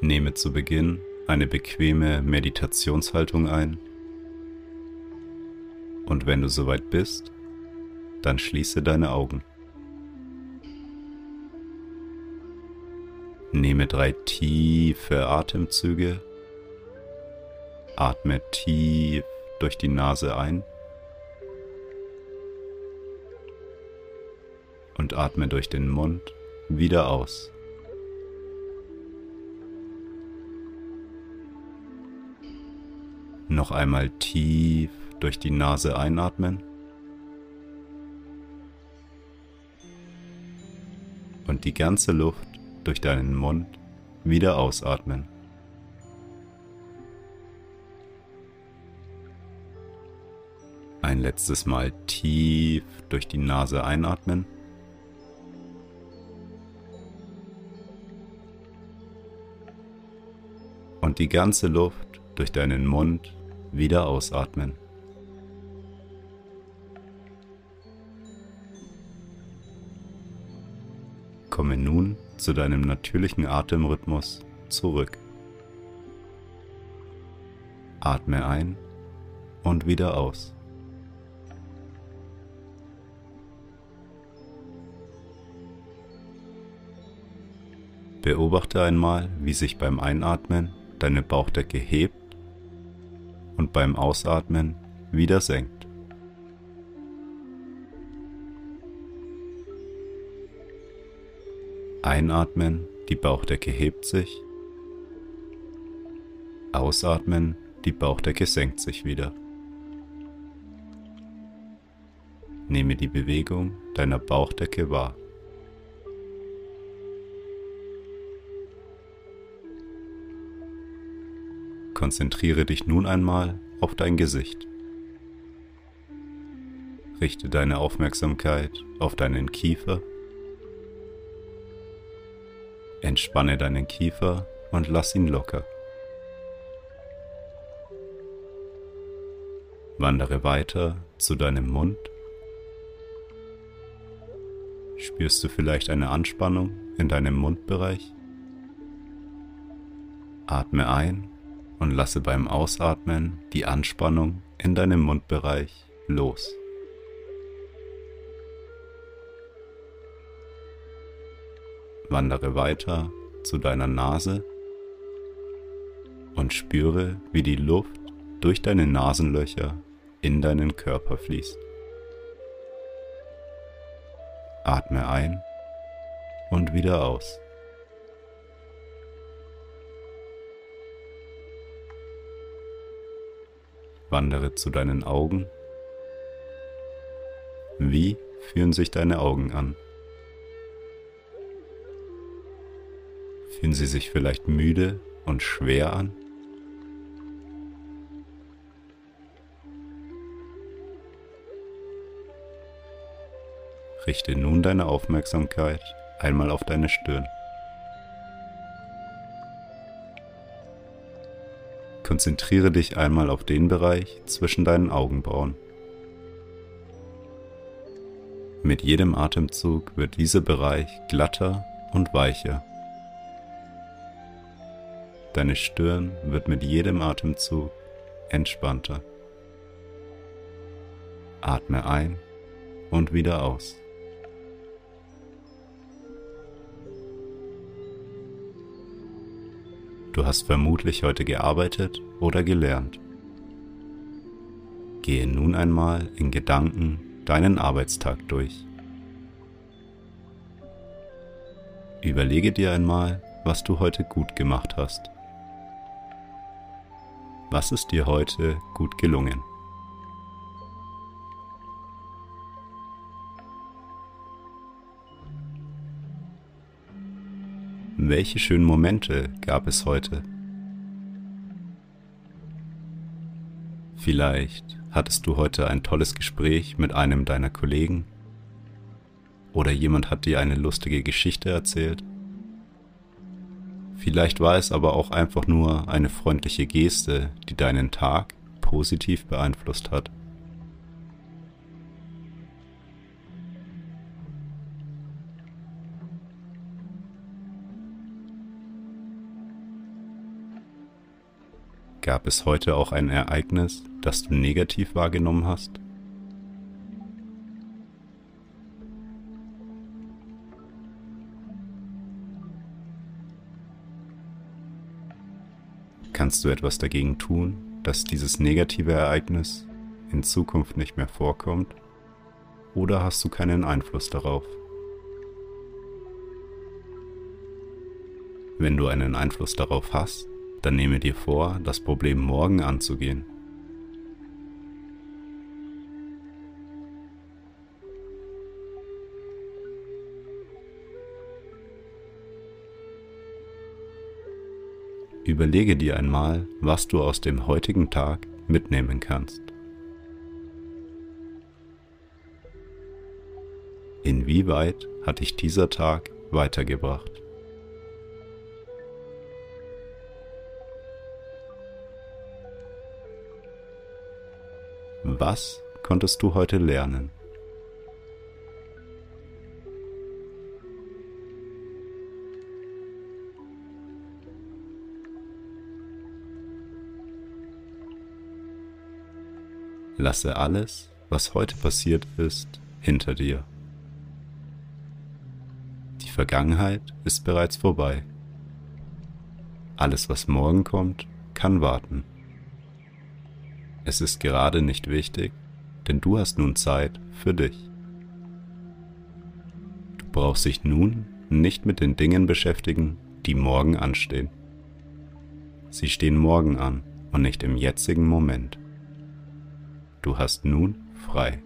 Nehme zu Beginn eine bequeme Meditationshaltung ein und wenn du soweit bist, dann schließe deine Augen. Nehme drei tiefe Atemzüge. Atme tief durch die Nase ein und atme durch den Mund wieder aus. Noch einmal tief durch die Nase einatmen. Und die ganze Luft durch deinen Mund wieder ausatmen. Ein letztes Mal tief durch die Nase einatmen. Und die ganze Luft durch deinen Mund wieder ausatmen. Komme nun zu deinem natürlichen Atemrhythmus zurück. Atme ein und wieder aus. Beobachte einmal, wie sich beim Einatmen deine Bauchdecke hebt und beim Ausatmen wieder senkt. Einatmen, die Bauchdecke hebt sich. Ausatmen, die Bauchdecke senkt sich wieder. Nehme die Bewegung deiner Bauchdecke wahr. Konzentriere dich nun einmal auf dein Gesicht. Richte deine Aufmerksamkeit auf deinen Kiefer. Entspanne deinen Kiefer und lass ihn locker. Wandere weiter zu deinem Mund. Spürst du vielleicht eine Anspannung in deinem Mundbereich? Atme ein und lasse beim Ausatmen die Anspannung in deinem Mundbereich los. Wandere weiter zu deiner Nase und spüre, wie die Luft durch deine Nasenlöcher in deinen Körper fließt. Atme ein und wieder aus. Wandere zu deinen Augen. Wie fühlen sich deine Augen an? Fühlen sie sich vielleicht müde und schwer an? Richte nun deine Aufmerksamkeit einmal auf deine Stirn. Konzentriere dich einmal auf den Bereich zwischen deinen Augenbrauen. Mit jedem Atemzug wird dieser Bereich glatter und weicher. Deine Stirn wird mit jedem Atemzug entspannter. Atme ein und wieder aus. Du hast vermutlich heute gearbeitet oder gelernt. Gehe nun einmal in Gedanken deinen Arbeitstag durch. Überlege dir einmal, was du heute gut gemacht hast. Was ist dir heute gut gelungen? Welche schönen Momente gab es heute? Vielleicht hattest du heute ein tolles Gespräch mit einem deiner Kollegen oder jemand hat dir eine lustige Geschichte erzählt. Vielleicht war es aber auch einfach nur eine freundliche Geste, die deinen Tag positiv beeinflusst hat. Gab es heute auch ein Ereignis, das du negativ wahrgenommen hast? Kannst du etwas dagegen tun, dass dieses negative Ereignis in Zukunft nicht mehr vorkommt? Oder hast du keinen Einfluss darauf? Wenn du einen Einfluss darauf hast, dann nehme dir vor, das Problem morgen anzugehen. Überlege dir einmal, was du aus dem heutigen Tag mitnehmen kannst. Inwieweit hat dich dieser Tag weitergebracht? Was konntest du heute lernen? Lasse alles, was heute passiert ist, hinter dir. Die Vergangenheit ist bereits vorbei. Alles, was morgen kommt, kann warten. Es ist gerade nicht wichtig, denn du hast nun Zeit für dich. Du brauchst dich nun nicht mit den Dingen beschäftigen, die morgen anstehen. Sie stehen morgen an und nicht im jetzigen Moment. Du hast nun frei.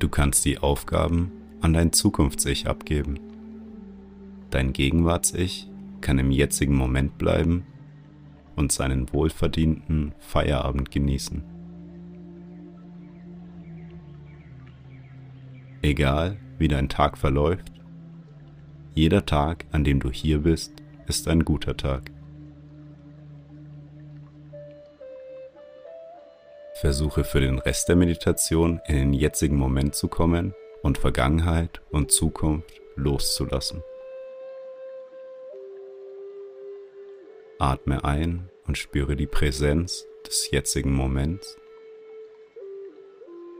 Du kannst die Aufgaben an dein Zukunfts-Ich abgeben. Dein Gegenwarts-Ich kann im jetzigen Moment bleiben und seinen wohlverdienten Feierabend genießen. Egal wie dein Tag verläuft, jeder Tag, an dem du hier bist, ist ein guter Tag. Versuche für den Rest der Meditation in den jetzigen Moment zu kommen und Vergangenheit und Zukunft loszulassen. Atme ein und spüre die Präsenz des jetzigen Moments.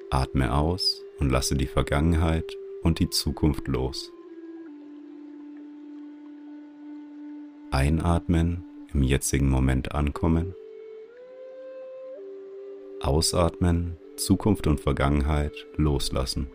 Atme aus und lasse die Vergangenheit und die Zukunft los. Einatmen, im jetzigen Moment ankommen. Ausatmen, Zukunft und Vergangenheit loslassen.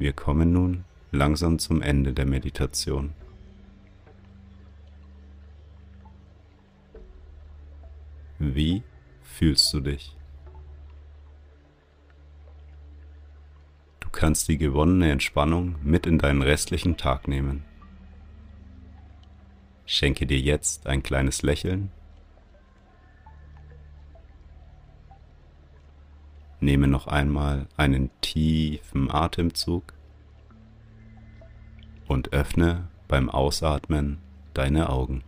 Wir kommen nun langsam zum Ende der Meditation. Wie fühlst du dich? Du kannst die gewonnene Entspannung mit in deinen restlichen Tag nehmen. Schenke dir jetzt ein kleines Lächeln. Nehme noch einmal einen tiefen Atemzug und öffne beim Ausatmen deine Augen.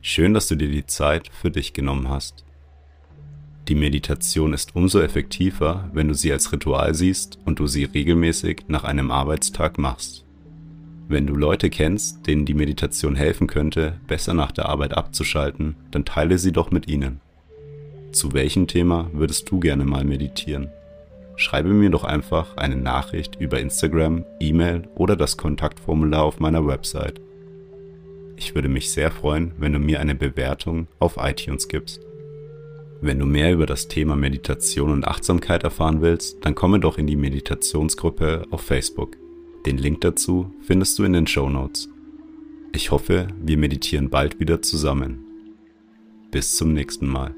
Schön, dass du dir die Zeit für dich genommen hast. Die Meditation ist umso effektiver, wenn du sie als Ritual siehst und du sie regelmäßig nach einem Arbeitstag machst. Wenn du Leute kennst, denen die Meditation helfen könnte, besser nach der Arbeit abzuschalten, dann teile sie doch mit ihnen. Zu welchem Thema würdest du gerne mal meditieren? Schreibe mir doch einfach eine Nachricht über Instagram, E-Mail oder das Kontaktformular auf meiner Website. Ich würde mich sehr freuen, wenn du mir eine Bewertung auf iTunes gibst. Wenn du mehr über das Thema Meditation und Achtsamkeit erfahren willst, dann komme doch in die Meditationsgruppe auf Facebook. Den Link dazu findest du in den Show Notes. Ich hoffe, wir meditieren bald wieder zusammen. Bis zum nächsten Mal.